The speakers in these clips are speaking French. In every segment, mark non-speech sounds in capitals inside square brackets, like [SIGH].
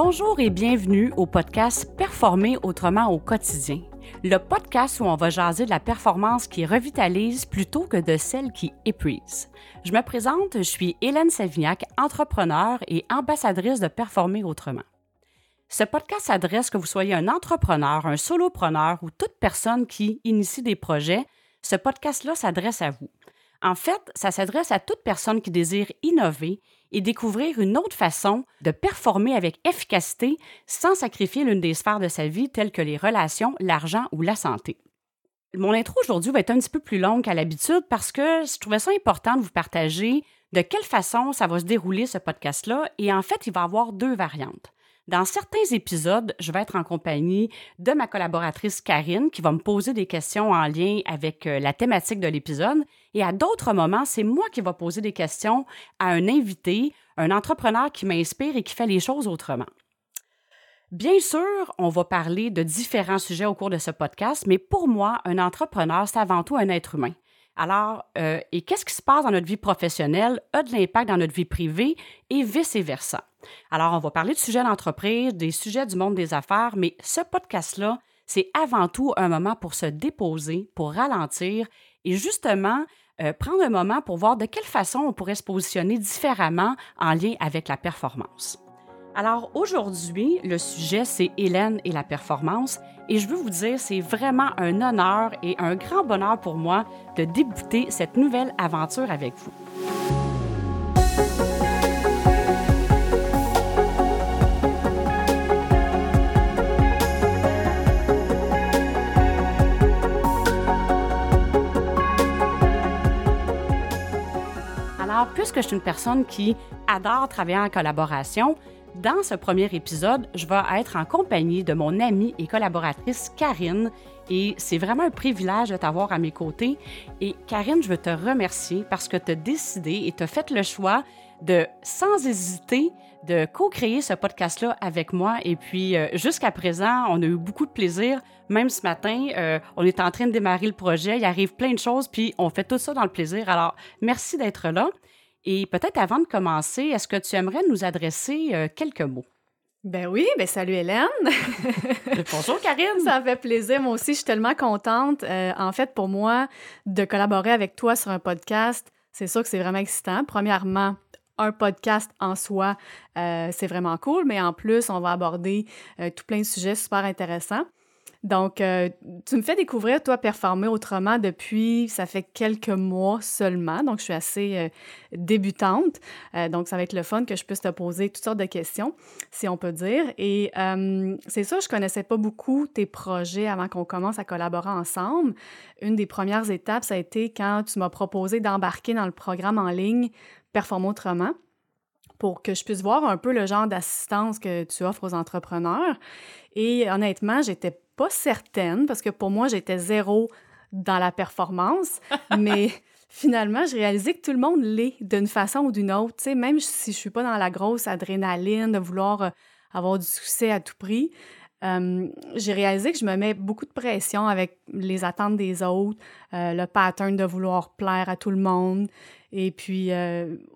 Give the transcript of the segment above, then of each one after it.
Bonjour et bienvenue au podcast Performer autrement au quotidien. Le podcast où on va jaser de la performance qui revitalise plutôt que de celle qui épuise. Je me présente, je suis Hélène Savignac, entrepreneur et ambassadrice de Performer autrement. Ce podcast s'adresse que vous soyez un entrepreneur, un solopreneur ou toute personne qui initie des projets. Ce podcast-là s'adresse à vous. En fait, ça s'adresse à toute personne qui désire innover et découvrir une autre façon de performer avec efficacité sans sacrifier l'une des sphères de sa vie telles que les relations, l'argent ou la santé. Mon intro aujourd'hui va être un petit peu plus longue qu'à l'habitude parce que je trouvais ça important de vous partager de quelle façon ça va se dérouler ce podcast-là et en fait, il va avoir deux variantes. Dans certains épisodes, je vais être en compagnie de ma collaboratrice Karine qui va me poser des questions en lien avec euh, la thématique de l'épisode. Et à d'autres moments, c'est moi qui vais poser des questions à un invité, un entrepreneur qui m'inspire et qui fait les choses autrement. Bien sûr, on va parler de différents sujets au cours de ce podcast, mais pour moi, un entrepreneur, c'est avant tout un être humain. Alors, euh, et qu'est-ce qui se passe dans notre vie professionnelle a de l'impact dans notre vie privée et vice-versa. Alors, on va parler de sujets d'entreprise, des sujets du monde des affaires, mais ce podcast-là, c'est avant tout un moment pour se déposer, pour ralentir et justement euh, prendre un moment pour voir de quelle façon on pourrait se positionner différemment en lien avec la performance. Alors aujourd'hui, le sujet, c'est Hélène et la performance. Et je veux vous dire, c'est vraiment un honneur et un grand bonheur pour moi de débuter cette nouvelle aventure avec vous. Puisque je suis une personne qui adore travailler en collaboration, dans ce premier épisode, je vais être en compagnie de mon amie et collaboratrice Karine et c'est vraiment un privilège de t'avoir à mes côtés. Et Karine, je veux te remercier parce que tu as décidé et tu as fait le choix de, sans hésiter, de co-créer ce podcast-là avec moi. Et puis, euh, jusqu'à présent, on a eu beaucoup de plaisir. Même ce matin, euh, on est en train de démarrer le projet. Il arrive plein de choses, puis on fait tout ça dans le plaisir. Alors, merci d'être là. Et peut-être avant de commencer, est-ce que tu aimerais nous adresser euh, quelques mots? Ben oui, ben salut Hélène. [LAUGHS] Bonjour Karine. Ça fait plaisir. Moi aussi, je suis tellement contente. Euh, en fait, pour moi, de collaborer avec toi sur un podcast, c'est sûr que c'est vraiment excitant. Premièrement, un podcast en soi, euh, c'est vraiment cool, mais en plus, on va aborder tout plein de sujets super intéressants. Donc, euh, tu me fais découvrir, toi, performer autrement depuis, ça fait quelques mois seulement. Donc, je suis assez euh, débutante. Euh, donc, ça va être le fun que je puisse te poser toutes sortes de questions, si on peut dire. Et c'est ça, je connaissais pas beaucoup tes projets avant qu'on commence à collaborer ensemble. Une des premières étapes, ça a été quand tu m'as proposé d'embarquer dans le programme en ligne Performer autrement pour que je puisse voir un peu le genre d'assistance que tu offres aux entrepreneurs. Et honnêtement, j'étais pas certaine parce que pour moi, j'étais zéro dans la performance, [LAUGHS] mais finalement, j'ai réalisé que tout le monde l'est d'une façon ou d'une autre. sais, même si je suis pas dans la grosse adrénaline de vouloir euh, avoir du succès à tout prix, euh, j'ai réalisé que je me mets beaucoup de pression avec les attentes des autres, euh, le pattern de vouloir plaire à tout le monde. Et puis,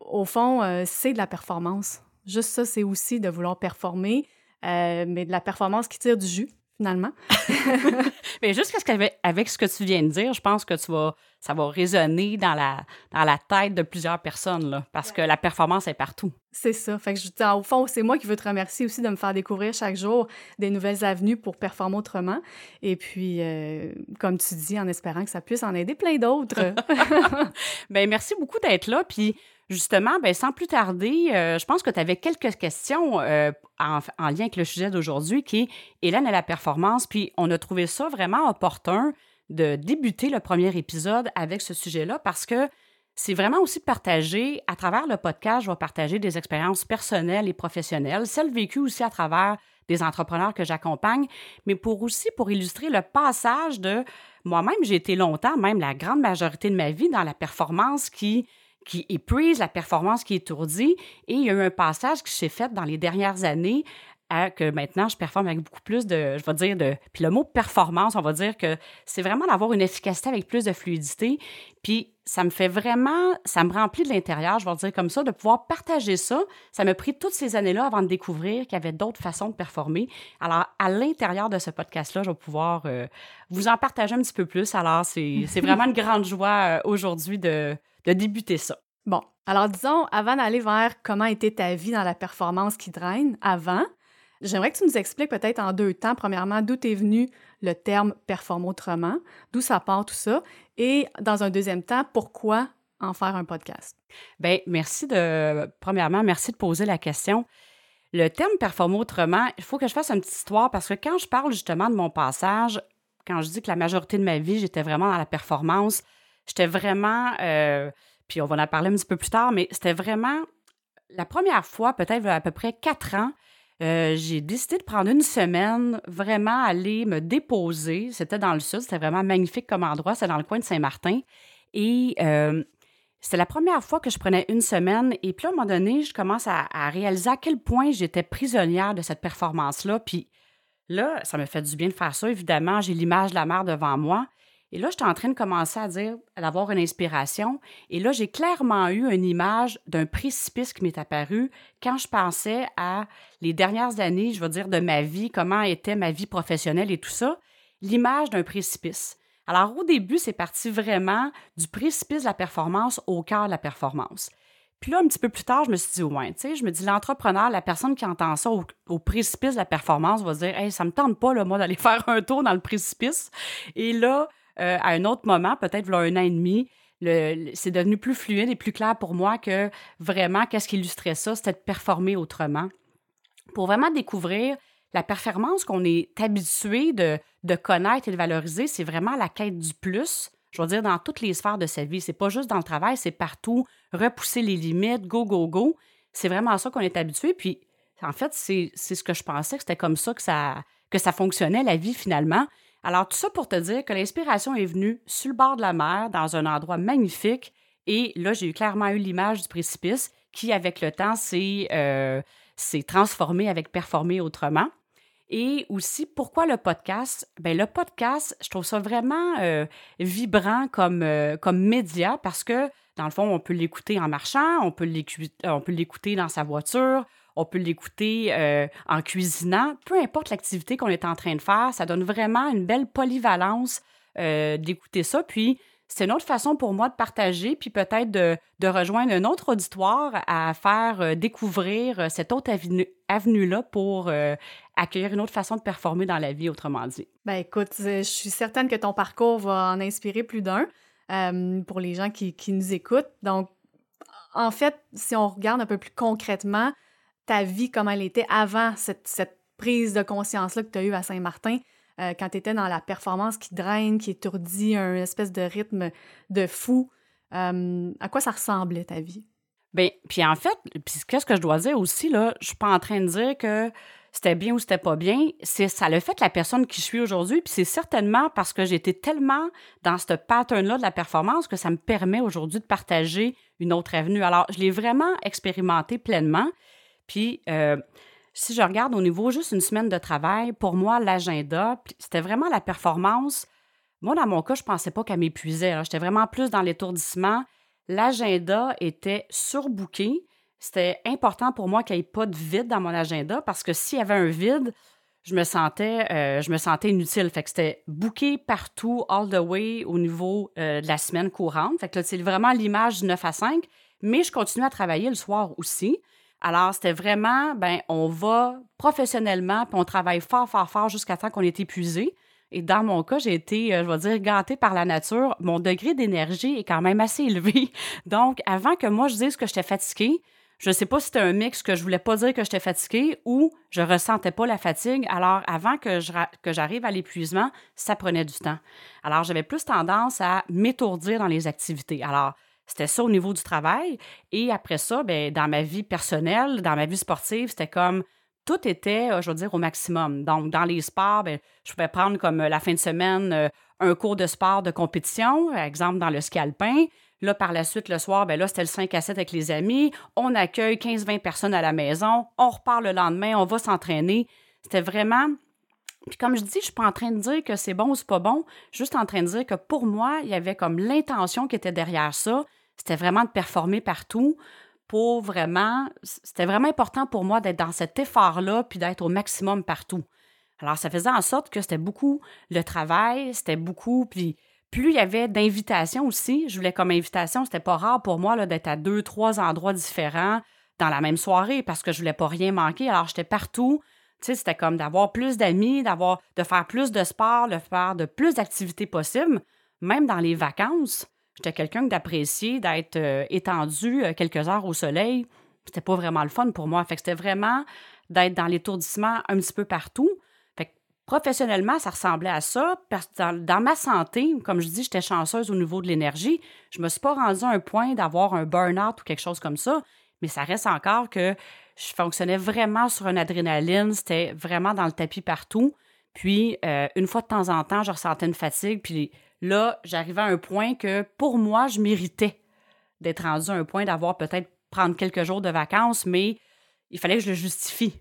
au fond, c'est de la performance. Juste ça, c'est aussi de vouloir performer, mais de la performance qui tire du jus finalement. [LAUGHS] Mais juste avec ce que tu viens de dire, je pense que tu vas, ça va résonner dans la, dans la tête de plusieurs personnes, là, parce que la performance est partout. C'est ça. Fait que je, au fond, c'est moi qui veux te remercier aussi de me faire découvrir chaque jour des nouvelles avenues pour performer autrement. Et puis, euh, comme tu dis, en espérant que ça puisse en aider plein d'autres. [LAUGHS] ben merci beaucoup d'être là. Puis, Justement, ben, sans plus tarder, euh, je pense que tu avais quelques questions euh, en, lien avec le sujet d'aujourd'hui qui est Hélène et la performance. Puis on a trouvé ça vraiment opportun de débuter le premier épisode avec ce sujet-là parce que c'est vraiment aussi de partager, à travers le podcast, je vais partager des expériences personnelles et professionnelles, celles vécues aussi à travers des entrepreneurs que j'accompagne, mais pour aussi pour illustrer le passage de moi-même, j'ai été longtemps, même la grande majorité de ma vie, dans la performance qui qui épuise, la performance qui étourdit. Et il y a eu un passage qui s'est fait dans les dernières années à que maintenant, je performe avec beaucoup plus de, je vais dire, de... Puis le mot performance, on va dire que c'est vraiment d'avoir une efficacité avec plus de fluidité. Puis ça me fait vraiment, ça me remplit de l'intérieur, je vais dire comme ça, de pouvoir partager ça. Ça m'a pris toutes ces années-là avant de découvrir qu'il y avait d'autres façons de performer. Alors, à l'intérieur de ce podcast-là, je vais pouvoir euh, vous en partager un petit peu plus. Alors, c'est vraiment une [LAUGHS] grande joie euh, aujourd'hui de, de débuter ça. Bon, alors disons, avant d'aller vers comment était ta vie dans la performance qui draine, avant, J'aimerais que tu nous expliques peut-être en deux temps, premièrement, d'où est venu le terme performe autrement, d'où ça part tout ça, et dans un deuxième temps, pourquoi en faire un podcast? Bien, merci de, premièrement, merci de poser la question. Le terme performe autrement, il faut que je fasse une petite histoire parce que quand je parle justement de mon passage, quand je dis que la majorité de ma vie, j'étais vraiment dans la performance, j'étais vraiment, euh, puis on va en parler un petit peu plus tard, mais c'était vraiment la première fois, peut-être à peu près quatre ans, euh, j'ai décidé de prendre une semaine, vraiment aller me déposer. C'était dans le sud, c'était vraiment magnifique comme endroit, c'est dans le coin de Saint-Martin. Et euh, c'était la première fois que je prenais une semaine. Et puis à un moment donné, je commence à, à réaliser à quel point j'étais prisonnière de cette performance-là. Puis là, ça me fait du bien de faire ça. Évidemment, j'ai l'image de la mère devant moi. Et là, j'étais en train de commencer à dire, d'avoir une inspiration. Et là, j'ai clairement eu une image d'un précipice qui m'est apparu quand je pensais à les dernières années, je veux dire, de ma vie, comment était ma vie professionnelle et tout ça. L'image d'un précipice. Alors, au début, c'est parti vraiment du précipice de la performance au cœur de la performance. Puis là, un petit peu plus tard, je me suis dit, ouais, tu sais, je me dis, l'entrepreneur, la personne qui entend ça au, précipice de la performance va dire, hey, ça me tente pas, là, moi, d'aller [LAUGHS] faire un tour dans le précipice. Et là, euh, à un autre moment, peut-être un an et demi, c'est devenu plus fluide et plus clair pour moi que vraiment, qu'est-ce qui illustrait ça, c'était de performer autrement. Pour vraiment découvrir la performance qu'on est habitué de, de connaître et de valoriser, c'est vraiment la quête du plus. Je veux dire, dans toutes les sphères de sa vie. C'est pas juste dans le travail, c'est partout. Repousser les limites, go, go, go. C'est vraiment ça qu'on est habitué. Puis, en fait, c'est ce que je pensais que c'était comme ça que, ça que ça fonctionnait, la vie, finalement. Alors, tout ça pour te dire que l'inspiration est venue sur le bord de la mer, dans un endroit magnifique. Et là, j'ai clairement eu l'image du précipice qui, avec le temps, s'est euh, transformé avec performer autrement. Et aussi, pourquoi le podcast? Bien, le podcast, je trouve ça vraiment euh, vibrant euh, comme média parce que, dans le fond, on peut l'écouter en marchant, on peut l'écouter dans sa voiture, on peut l'écouter euh, en cuisinant, peu importe l'activité qu'on est en train de faire, ça donne vraiment une belle polyvalence euh, d'écouter ça. Puis, c'est une autre façon pour moi de partager, puis peut-être de, rejoindre un autre auditoire à faire euh, découvrir cette autre avenue-là pour accueillir une autre façon de performer dans la vie, autrement dit. Ben écoute, je suis certaine que ton parcours va en inspirer plus d'un pour les gens qui nous écoutent. Donc, en fait, si on regarde un peu plus concrètement, ta vie comme elle était avant cette, prise de conscience-là que tu as eue à Saint-Martin, euh, quand tu étais dans la performance qui draine, qui étourdit, un espèce de rythme de fou. Euh, à quoi ça ressemblait ta vie? Bien, puis en fait, puis qu'est-ce que je dois dire aussi, là, je suis pas en train de dire que c'était bien ou c'était pas bien, c'est ça le fait la personne qui je suis aujourd'hui, puis c'est certainement parce que j'étais tellement dans ce pattern-là de la performance que ça me permet aujourd'hui de partager une autre avenue. Alors, je l'ai vraiment expérimenté pleinement. Puis, euh, si je regarde au niveau juste une semaine de travail, pour moi, l'agenda, c'était vraiment la performance. Moi, dans mon cas, je ne pensais pas qu'elle m'épuisait. J'étais vraiment plus dans l'étourdissement. L'agenda était surbooké. C'était important pour moi qu'il n'y ait pas de vide dans mon agenda parce que s'il y avait un vide, je me sentais, euh, je me sentais inutile. Fait que c'était booké partout, all the way, au niveau euh, de la semaine courante. Fait que c'est vraiment l'image du 9 à 5. Mais je continuais à travailler le soir aussi. Alors, c'était vraiment, ben, on va professionnellement, puis on travaille fort, fort, fort jusqu'à temps qu'on est épuisé. Et dans mon cas, j'ai été, euh, je vais dire, gâtée par la nature. Mon degré d'énergie est quand même assez élevé. [LAUGHS] Donc, avant que moi je dise que j'étais fatiguée, je ne sais pas si c'était un mix que je voulais pas dire que j'étais fatiguée ou je ressentais pas la fatigue. Alors, avant que, que j'arrive à l'épuisement, ça prenait du temps. Alors, j'avais plus tendance à m'étourdir dans les activités. Alors, c'était ça au niveau du travail. Et après ça, ben, dans ma vie personnelle, dans ma vie sportive, c'était comme tout était, euh, je veux dire, au maximum. Donc, dans les sports, ben, je pouvais prendre comme euh, la fin de semaine euh, un cours de sport de compétition, par exemple dans le ski alpin. Là, par la suite, le soir, ben là, c'était le 5 à 7 avec les amis. On accueille 15-20 personnes à la maison. On repart le lendemain, on va s'entraîner. C'était vraiment. Puis comme je dis, je suis pas en train de dire que c'est bon ou c'est pas bon, juste en train de dire que pour moi, il y avait comme l'intention qui était derrière ça. C'était vraiment de performer partout pour vraiment. C'était vraiment important pour moi d'être dans cet effort-là puis d'être au maximum partout. Alors, ça faisait en sorte que c'était beaucoup le travail, c'était beaucoup. Puis plus il y avait d'invitations aussi, je voulais comme invitation, c'était pas rare pour moi d'être à deux, trois endroits différents dans la même soirée parce que je voulais pas rien manquer. Alors j'étais partout. C'était comme d'avoir plus d'amis, d'avoir de faire plus de sport, de faire de plus d'activités possibles, même dans les vacances. J'étais quelqu'un d'apprécier d'être euh, étendu euh, quelques heures au soleil. C'était pas vraiment le fun pour moi. Fait que c'était vraiment d'être dans l'étourdissement un petit peu partout. Professionnellement, ça ressemblait à ça. Parce dans, ma santé, comme je dis, j'étais chanceuse au niveau de l'énergie. Je me suis pas rendue à un point d'avoir un burn-out ou quelque chose comme ça, mais ça reste encore que je fonctionnais vraiment sur une adrénaline. C'était vraiment dans le tapis partout. Puis, euh, une fois de temps en temps, je ressentais une fatigue. Puis là, j'arrivais à un point que pour moi, je méritais d'être rendue à un point d'avoir peut-être prendre quelques jours de vacances, mais il fallait que je le justifie.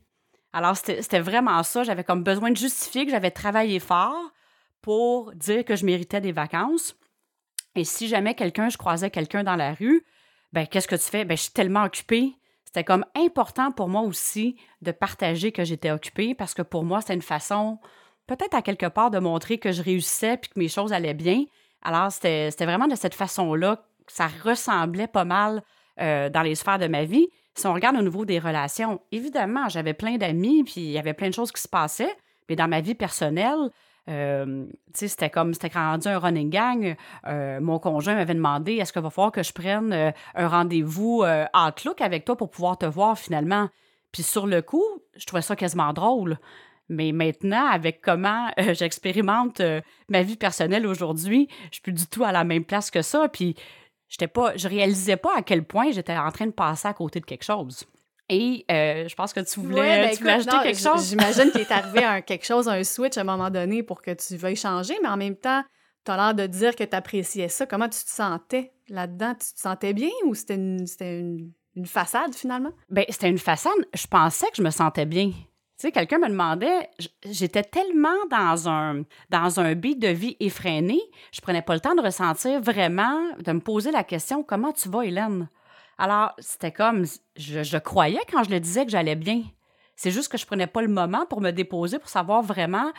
Alors, c'était vraiment ça. J'avais comme besoin de justifier que j'avais travaillé fort pour dire que je méritais des vacances. Et si jamais quelqu'un, je croisais quelqu'un dans la rue, ben qu'est-ce que tu fais? Ben, je suis tellement occupée. C'était comme important pour moi aussi de partager que j'étais occupée parce que pour moi, c'était une façon, peut-être à quelque part, de montrer que je réussissais puis que mes choses allaient bien. Alors, c'était vraiment de cette façon-là que ça ressemblait pas mal euh, dans les sphères de ma vie. Si on regarde au niveau des relations, évidemment, j'avais plein d'amis, puis il y avait plein de choses qui se passaient, mais dans ma vie personnelle, euh, c'était comme, c'était rendu un running gang. Euh, mon conjoint m'avait demandé est-ce qu'il va falloir que je prenne euh, un rendez-vous Outlook avec toi pour pouvoir te voir finalement? Puis sur le coup, je trouvais ça quasiment drôle. Mais maintenant, avec comment [LAUGHS] j'expérimente ma vie personnelle aujourd'hui, je suis plus du tout à la même place que ça. Puis j'étais pas, je réalisais pas à quel point j'étais en train de passer à côté de quelque chose. Et euh, je pense que tu voulais, ben tu ajouter quelque chose? J'imagine qu'il est arrivé [LAUGHS] un, quelque chose, un switch à un moment donné pour que tu veuilles changer, mais en même temps, tu as l'air de dire que tu appréciais ça. Comment tu te sentais là-dedans? Tu te sentais bien ou c'était une, une, une, façade finalement? Bien, c'était une façade. Je pensais que je me sentais bien. Tu sais, quelqu'un me demandait, j'étais tellement dans un, dans un beat de vie effréné, je prenais pas le temps de ressentir vraiment, de me poser la question comment tu vas, Hélène? Alors, c'était comme, je, croyais quand je le disais que j'allais bien. C'est juste que je prenais pas le moment pour me déposer, pour savoir vraiment,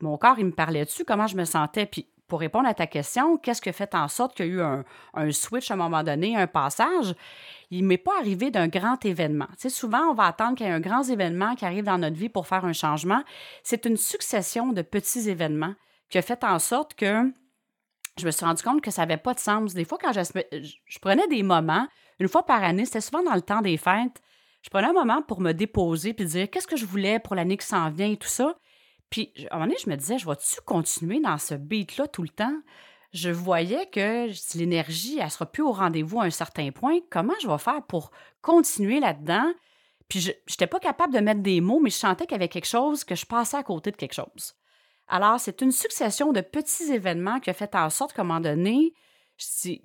mon corps, il me parlait dessus, comment je me sentais. Puis, pour répondre à ta question, qu'est-ce qui a fait en sorte qu'il y a eu un, switch à un moment donné, un passage? il ne m'est pas arrivé d'un grand événement. Tu souvent, on va attendre qu'il y ait un grand événement qui arrive dans notre vie pour faire un changement. C'est une succession de petits événements qui a fait en sorte que je me suis rendu compte que ça n'avait pas de sens. Des fois, quand je, prenais des moments, une fois par année, c'était souvent dans le temps des fêtes, je prenais un moment pour me déposer puis dire qu'est-ce que je voulais pour l'année qui s'en vient et tout ça. Puis, à un moment donné, je me disais, je vais-tu continuer dans ce beat-là tout le temps? je voyais que l'énergie, elle sera plus au rendez-vous à un certain point, comment je vais faire pour continuer là-dedans? Puis je n'étais pas capable de mettre des mots, mais je sentais qu'il y avait quelque chose, que je passais à côté de quelque chose. Alors, c'est une succession de petits événements qui a fait en sorte qu'à un moment donné,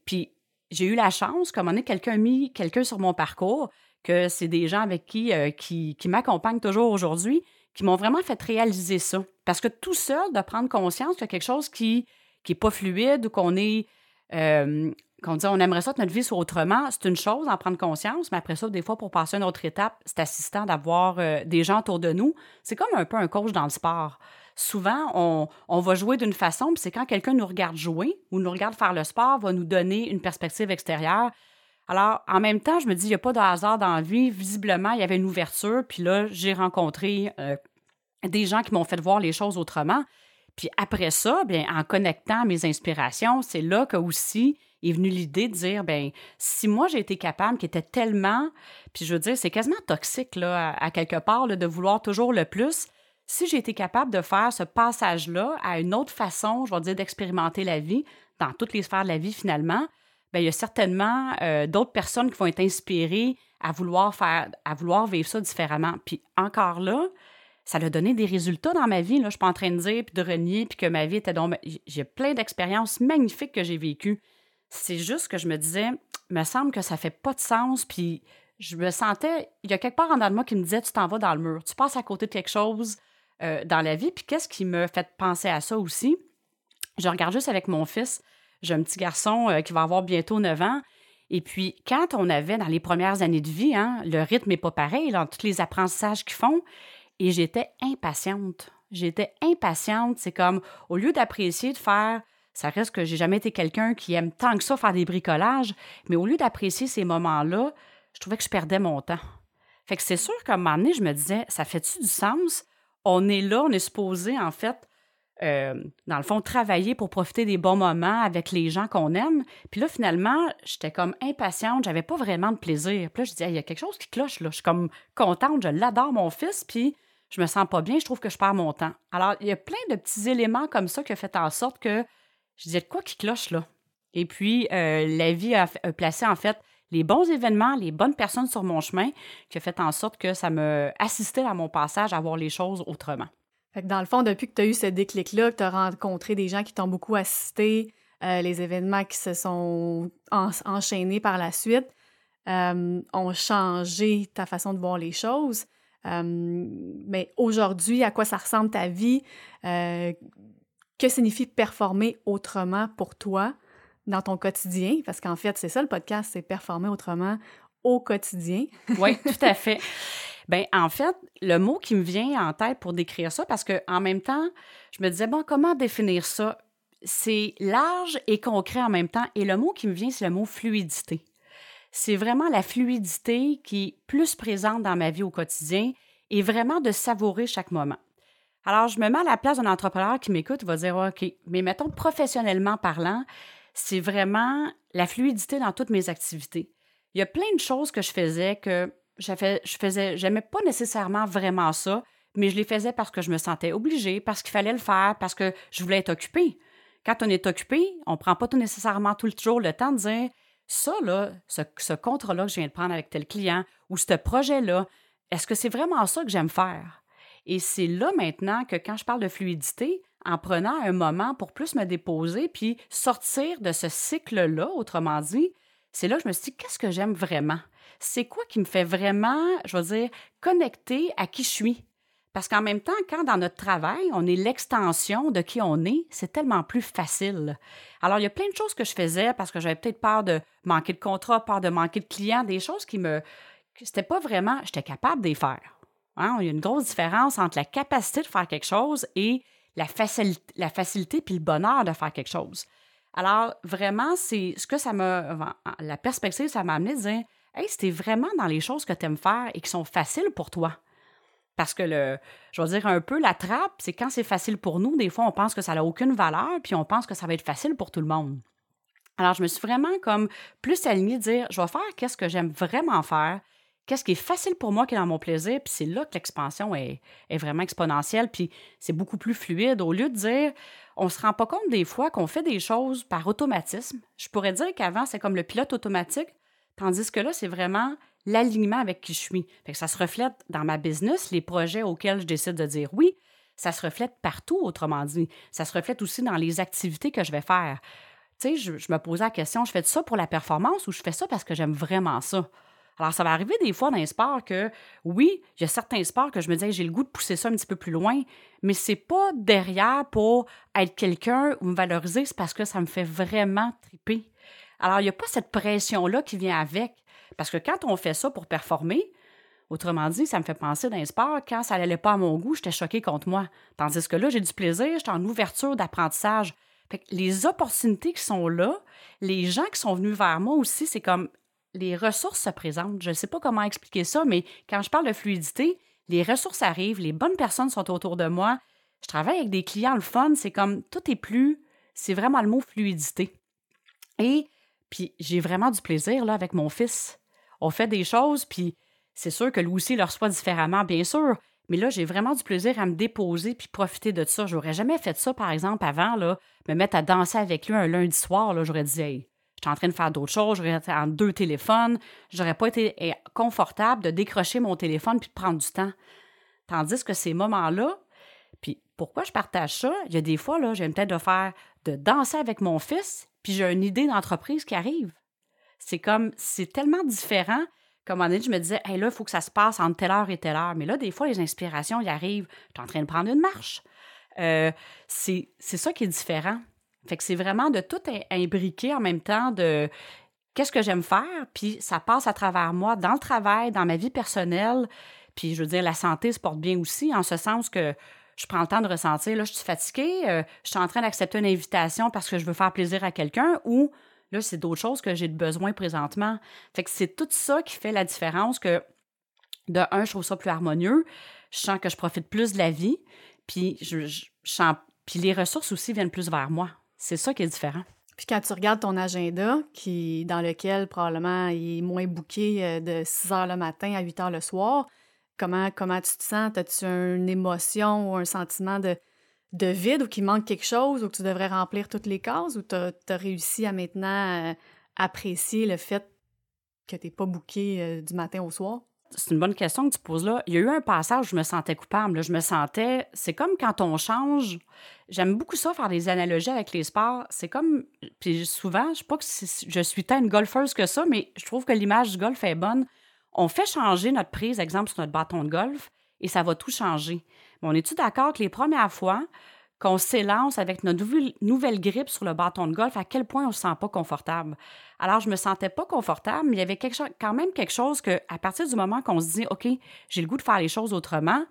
puis j'ai eu la chance, un moment donné, quelqu'un mis quelqu'un sur mon parcours, que c'est des gens avec qui, euh, qui, qui m'accompagnent toujours aujourd'hui, qui m'ont vraiment fait réaliser ça. Parce que tout seul, de prendre conscience qu'il y a quelque chose qui qui n'est pas fluide ou qu'on est. Euh, qu'on dit on aimerait ça que notre vie soit autrement, c'est une chose d'en prendre conscience, mais après ça, des fois, pour passer à une autre étape, c'est assistant d'avoir euh, des gens autour de nous. C'est comme un peu un coach dans le sport. Souvent, on, va jouer d'une façon, puis c'est quand quelqu'un nous regarde jouer ou nous regarde faire le sport, va nous donner une perspective extérieure. Alors, en même temps, je me dis, il n'y a pas de hasard dans la vie. Visiblement, il y avait une ouverture, puis là, j'ai rencontré euh, des gens qui m'ont fait voir les choses autrement. Puis après ça, bien, en connectant mes inspirations, c'est là que aussi est venue l'idée de dire, ben si moi j'ai été capable, qui était tellement, puis je veux dire, c'est quasiment toxique là, à, quelque part de vouloir toujours le plus. Si j'ai été capable de faire ce passage-là à une autre façon, je vais dire, d'expérimenter la vie dans toutes les sphères de la vie finalement, bien, il y a certainement euh, d'autres personnes qui vont être inspirées à vouloir faire, à vouloir vivre ça différemment. Puis encore là, ça a donné des résultats dans ma vie. Je ne suis pas en train de dire puis de renier puis que ma vie était donc. J'ai plein d'expériences magnifiques que j'ai vécues. C'est juste que je me disais, me semble que ça fait pas de sens, puis je me sentais, il y a quelque part en de moi qui me disait, tu t'en vas dans le mur, tu passes à côté de quelque chose euh, dans la vie. Puis qu'est-ce qui me fait penser à ça aussi? Je regarde juste avec mon fils, j'ai un petit garçon euh, qui va avoir bientôt 9 ans. Et puis, quand on avait dans les premières années de vie, hein, le rythme n'est pas pareil dans tous les apprentissages qu'ils font. Et j'étais impatiente. J'étais impatiente. C'est comme, au lieu d'apprécier de faire, ça reste que j'ai jamais été quelqu'un qui aime tant que ça faire des bricolages, mais au lieu d'apprécier ces moments-là, je trouvais que je perdais mon temps. Fait que c'est sûr qu'à un moment donné, je me disais, ça fait-tu du sens? On est là, on est supposé, en fait, euh, dans le fond, travailler pour profiter des bons moments avec les gens qu'on aime. Puis là, finalement, j'étais comme impatiente, j'avais pas vraiment de plaisir. Puis là, je disais, il y a quelque chose qui cloche, là. Je suis comme contente, je l'adore, mon fils, puis je me sens pas bien, je trouve que je perds mon temps. Alors, il y a plein de petits éléments comme ça qui ont fait en sorte que je disais, quoi qui cloche, là? Et puis, euh, la vie a, placé, en fait, les bons événements, les bonnes personnes sur mon chemin, qui a fait en sorte que ça me assistait à mon passage à voir les choses autrement. Dans le fond, depuis que tu as eu ce déclic-là, que tu as rencontré des gens qui t'ont beaucoup assisté, euh, les événements qui se sont enchaînés par la suite euh, ont changé ta façon de voir les choses. Euh, mais aujourd'hui, à quoi ça ressemble ta vie? que signifie performer autrement pour toi? Dans ton quotidien? Parce qu'en fait, c'est ça le podcast, c'est performer autrement au quotidien. [LAUGHS] oui, tout à fait. [LAUGHS] Ben en fait, le mot qui me vient en tête pour décrire ça, parce que en même temps, je me disais bon, comment définir ça? C'est large et concret en même temps, et le mot qui me vient, c'est le mot fluidité. C'est vraiment la fluidité qui est plus présente dans ma vie au quotidien et vraiment de savourer chaque moment. Alors, je me mets à la place d'un entrepreneur qui m'écoute, va dire OK, mais mettons professionnellement parlant, c'est vraiment la fluidité dans toutes mes activités. Il y a plein de choses que je faisais que je faisais, j'aimais pas nécessairement vraiment ça, mais je les faisais parce que je me sentais obligée, parce qu'il fallait le faire, parce que je voulais être occupée. Quand on est occupé, on prend pas tout nécessairement tout le jour le temps de dire ça, là, ce, ce contrat-là que je viens de prendre avec tel client ou ce projet-là, est-ce que c'est vraiment ça que j'aime faire? Et c'est là maintenant que quand je parle de fluidité, en prenant un moment pour plus me déposer puis sortir de ce cycle-là, autrement dit, c'est là que je me suis dit, qu'est-ce que j'aime vraiment? c'est quoi qui me fait vraiment, je veux dire, connecter à qui je suis? Parce qu'en même temps, quand dans notre travail, on est l'extension de qui on est, c'est tellement plus facile. Alors, il y a plein de choses que je faisais parce que j'avais peut-être peur de manquer de contrat, peur de manquer de clients, des choses qui me. C'était pas vraiment. J'étais capable de les faire. Hein? Il y a une grosse différence entre la capacité de faire quelque chose et la, facilité, puis le bonheur de faire quelque chose. Alors, vraiment, c'est ce que ça m'a. La perspective, ça m'a amené à dire Hey, c'était vraiment dans les choses que tu aimes faire et qui sont faciles pour toi. Parce que le, je veux dire, un peu la trappe, c'est quand c'est facile pour nous, des fois, on pense que ça n'a aucune valeur, puis on pense que ça va être facile pour tout le monde. Alors, je me suis vraiment comme plus alignée dire, je vais faire qu'est-ce que j'aime vraiment faire, qu'est-ce qui est facile pour moi, qui est dans mon plaisir, puis c'est là que l'expansion est, vraiment exponentielle, puis c'est beaucoup plus fluide. Au lieu de dire, on se rend pas compte des fois qu'on fait des choses par automatisme. Je pourrais dire qu'avant, c'est comme le pilote automatique. Tandis que là, c'est vraiment l'alignement avec qui je suis. ça se reflète dans ma business, les projets auxquels je décide de dire oui. Ça se reflète partout, autrement dit. Ça se reflète aussi dans les activités que je vais faire. Tu sais, je, me posais la question, je fais ça pour la performance ou je fais ça parce que j'aime vraiment ça? Alors, ça va arriver des fois dans les sports que, oui, il y a certains sports que je me dis, j'ai le goût de pousser ça un petit peu plus loin, mais c'est pas derrière pour être quelqu'un ou me valoriser, c'est parce que ça me fait vraiment triper. Alors, il n'y a pas cette pression-là qui vient avec. Parce que quand on fait ça pour performer, autrement dit, ça me fait penser d'un sport, quand ça n'allait pas à mon goût, j'étais choquée contre moi. Tandis que là, j'ai du plaisir, j'étais en ouverture d'apprentissage. les opportunités qui sont là, les gens qui sont venus vers moi aussi, c'est comme les ressources se présentent. Je ne sais pas comment expliquer ça, mais quand je parle de fluidité, les ressources arrivent, les bonnes personnes sont autour de moi. Je travaille avec des clients, le fun, c'est comme tout est plus, c'est vraiment le mot fluidité. Et puis j'ai vraiment du plaisir là, avec mon fils. On fait des choses, puis c'est sûr que lui aussi le reçoit différemment, bien sûr. Mais là, j'ai vraiment du plaisir à me déposer puis profiter de ça. J'aurais jamais fait ça, par exemple, avant, là, me mettre à danser avec lui un lundi soir. J'aurais dit, hey, j'étais en train de faire d'autres choses, été en deux téléphones. J'aurais pas été eh, confortable de décrocher mon téléphone puis de prendre du temps. Tandis que ces moments-là, puis pourquoi je partage ça? Il y a des fois, là, j'aime peut-être de faire, de danser avec mon fils, puis j'ai une idée d'entreprise qui arrive. C'est comme, c'est tellement différent. Comme moment donné, je me disais, hey, là, il faut que ça se passe entre telle heure et telle heure. Mais là, des fois, les inspirations, y arrivent. Je suis en train de prendre une marche. Euh, c'est ça qui est différent. Fait que c'est vraiment de tout imbriquer en même temps de qu'est-ce que j'aime faire, puis ça passe à travers moi, dans le travail, dans ma vie personnelle. Puis je veux dire, la santé se porte bien aussi, en ce sens que je prends le temps de ressentir, là, je suis fatiguée, euh, je suis en train d'accepter une invitation parce que je veux faire plaisir à quelqu'un ou là, c'est d'autres choses que j'ai besoin présentement. Fait que c'est tout ça qui fait la différence que, de un, je trouve ça plus harmonieux, je sens que je profite plus de la vie, puis je, je, sens, puis les ressources aussi viennent plus vers moi. C'est ça qui est différent. Puis quand tu regardes ton agenda, qui, dans lequel probablement il est moins bouqué euh, de 6 heures le matin à 8 heures le soir, Comment, comment tu te sens? As-tu une émotion ou un sentiment de, de vide ou qu'il manque quelque chose ou que tu devrais remplir toutes les cases ou tu as, réussi à maintenant euh, apprécier le fait que tu n'es pas bouqué euh, du matin au soir? C'est une bonne question que tu poses là. Il y a eu un passage où je me sentais coupable. Je me sentais. C'est comme quand on change. J'aime beaucoup ça, faire des analogies avec les sports. C'est comme. Puis souvent, je ne sais pas que je suis tant une golfeuse que ça, mais je trouve que l'image du golf est bonne on fait changer notre prise, exemple, sur notre bâton de golf, et ça va tout changer. on est-tu d'accord que les premières fois qu'on s'élance avec notre nouvelle, grippe sur le bâton de golf, à quel point on se sent pas confortable? Alors, je me sentais pas confortable, mais il y avait quelque quand même quelque chose que, à partir du moment qu'on se dit, OK, j'ai le goût de faire les choses autrement,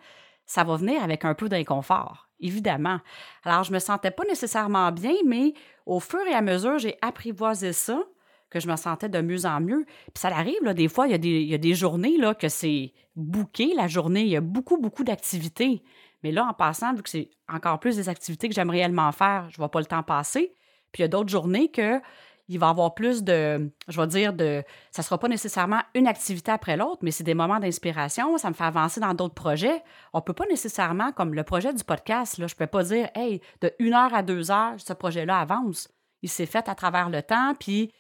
ça va venir avec un peu d'inconfort, évidemment. Alors, je me sentais pas nécessairement bien, mais au fur et à mesure, j'ai apprivoisé ça que je me sentais de mieux en mieux. Puis ça arrive, là, des fois, il y, a des, il y a des journées là, que c'est bouqué, la journée, il y a beaucoup, beaucoup d'activités. Mais là, en passant, vu que c'est encore plus des activités que j'aime réellement faire, je ne vois pas le temps passer. Puis il y a d'autres journées que il va y avoir plus de, je vais dire, de, ça ne sera pas nécessairement une activité après l'autre, mais c'est des moments d'inspiration, ça me fait avancer dans d'autres projets. On ne peut pas nécessairement, comme le projet du podcast, là, je ne peux pas dire, hey, de une heure à deux heures, ce projet-là avance. Il s'est fait à travers le temps, puis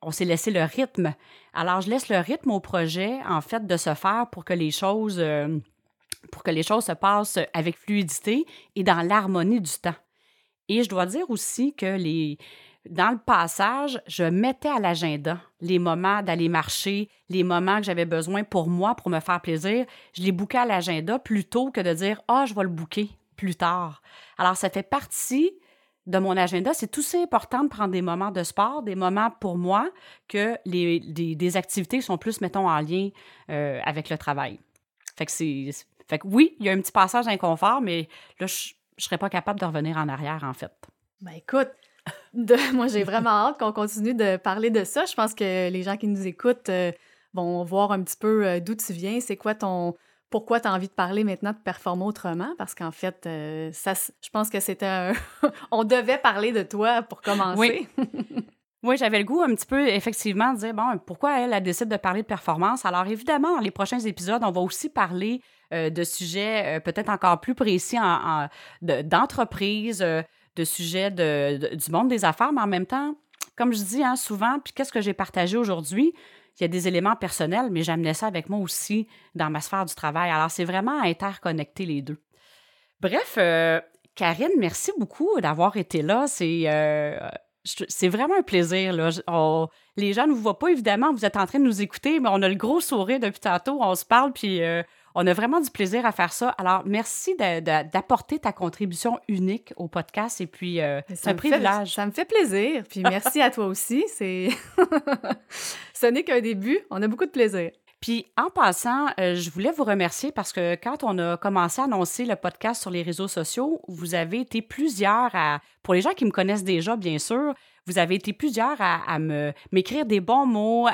on s'est laissé le rythme. Alors, je laisse le rythme au projet, en fait, de se faire pour que les choses, euh, pour que les choses se passent avec fluidité et dans l'harmonie du temps. Et je dois dire aussi que dans le passage, je mettais à l'agenda les moments d'aller marcher, les moments que j'avais besoin pour moi, pour me faire plaisir. Je les bouquais à l'agenda plutôt que de dire Ah, je vais le bouquer plus tard. Alors, ça fait partie de mon agenda, c'est tout aussi important de prendre des moments de sport, des moments pour moi, que les, des, activités sont plus, mettons, en lien euh, avec le travail. Fait que c'est. Fait que oui, il y a un petit passage d'inconfort, mais là, je ne serais pas capable de revenir en arrière, en fait. Ben écoute, [LAUGHS] moi, j'ai vraiment hâte qu'on continue de parler de ça. Je pense que les gens qui nous écoutent euh, vont voir un petit peu euh, d'où tu viens, c'est quoi ton, pourquoi tu as envie de parler maintenant de performer autrement? Parce qu'en fait, euh, ça, je pense que c'était un... [LAUGHS] On devait parler de toi pour commencer. Oui. [LAUGHS] oui, j'avais le goût un petit peu, effectivement, de dire, bon, pourquoi elle, a décidé de parler de performance? Alors, évidemment, dans les prochains épisodes, on va aussi parler de sujets euh, peut-être encore plus précis en, d'entreprise, de, sujets de, du monde des affaires, mais en même temps, comme je dis hein, souvent, puis qu'est-ce que j'ai partagé aujourd'hui, il y a des éléments personnels, mais j'amenais ça avec moi aussi dans ma sphère du travail. Alors, c'est vraiment interconnecter les deux. Bref, euh, Karine, merci beaucoup d'avoir été là. C'est euh, vraiment un plaisir. Là. les gens ne vous voient pas, évidemment. Vous êtes en train de nous écouter, mais on a le gros sourire depuis tantôt. On se parle, puis euh, on a vraiment du plaisir à faire ça. Alors, merci d'apporter ta contribution unique au podcast. Et puis, euh, c'est un privilège. ça me fait plaisir. Puis, merci à toi aussi. C'est [LAUGHS] Ce n'est qu'un début. On a beaucoup de plaisir. Puis en passant, euh, je voulais vous remercier parce que quand on a commencé à annoncer le podcast sur les réseaux sociaux, vous avez été plusieurs à, pour les gens qui me connaissent déjà, bien sûr, vous avez été plusieurs à, me m'écrire des bons mots,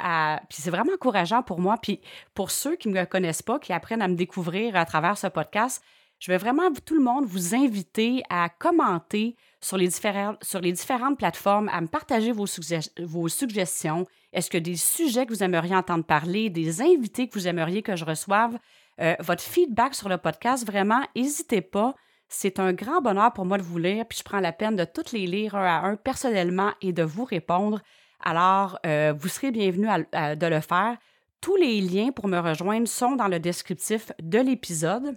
puis c'est vraiment encourageant pour moi. Puis pour ceux qui ne me connaissent pas, qui apprennent à me découvrir à travers ce podcast, je vais vraiment, tout le monde, vous inviter à commenter sur les, sur les différentes plateformes, à me partager vos, vos suggestions. Est-ce que des sujets que vous aimeriez entendre parler, des invités que vous aimeriez que je reçoive, euh, votre feedback sur le podcast, vraiment, n'hésitez pas. C'est un grand bonheur pour moi de vous lire, puis je prends la peine de toutes les lire un à un personnellement et de vous répondre. Alors, euh, vous serez bienvenus de le faire. Tous les liens pour me rejoindre sont dans le descriptif de l'épisode.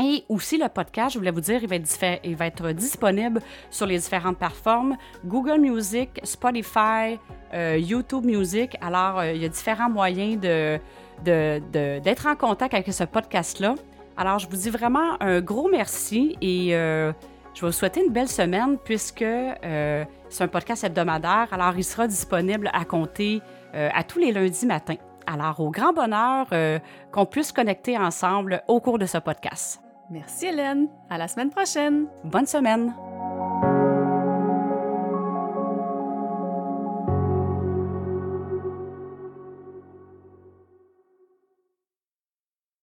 Et aussi, le podcast, je voulais vous dire, il va être, disponible sur les différentes plateformes Google Music, Spotify, euh, YouTube Music. Alors, euh, il y a différents moyens d'être en contact avec ce podcast-là. Alors, je vous dis vraiment un gros merci et euh, je vais vous souhaiter une belle semaine puisque c'est un podcast hebdomadaire. Alors, il sera disponible à compter à tous les lundis matins. Alors, au grand bonheur qu'on puisse connecter ensemble au cours de ce podcast. Merci Hélène. À la semaine prochaine. Bonne semaine.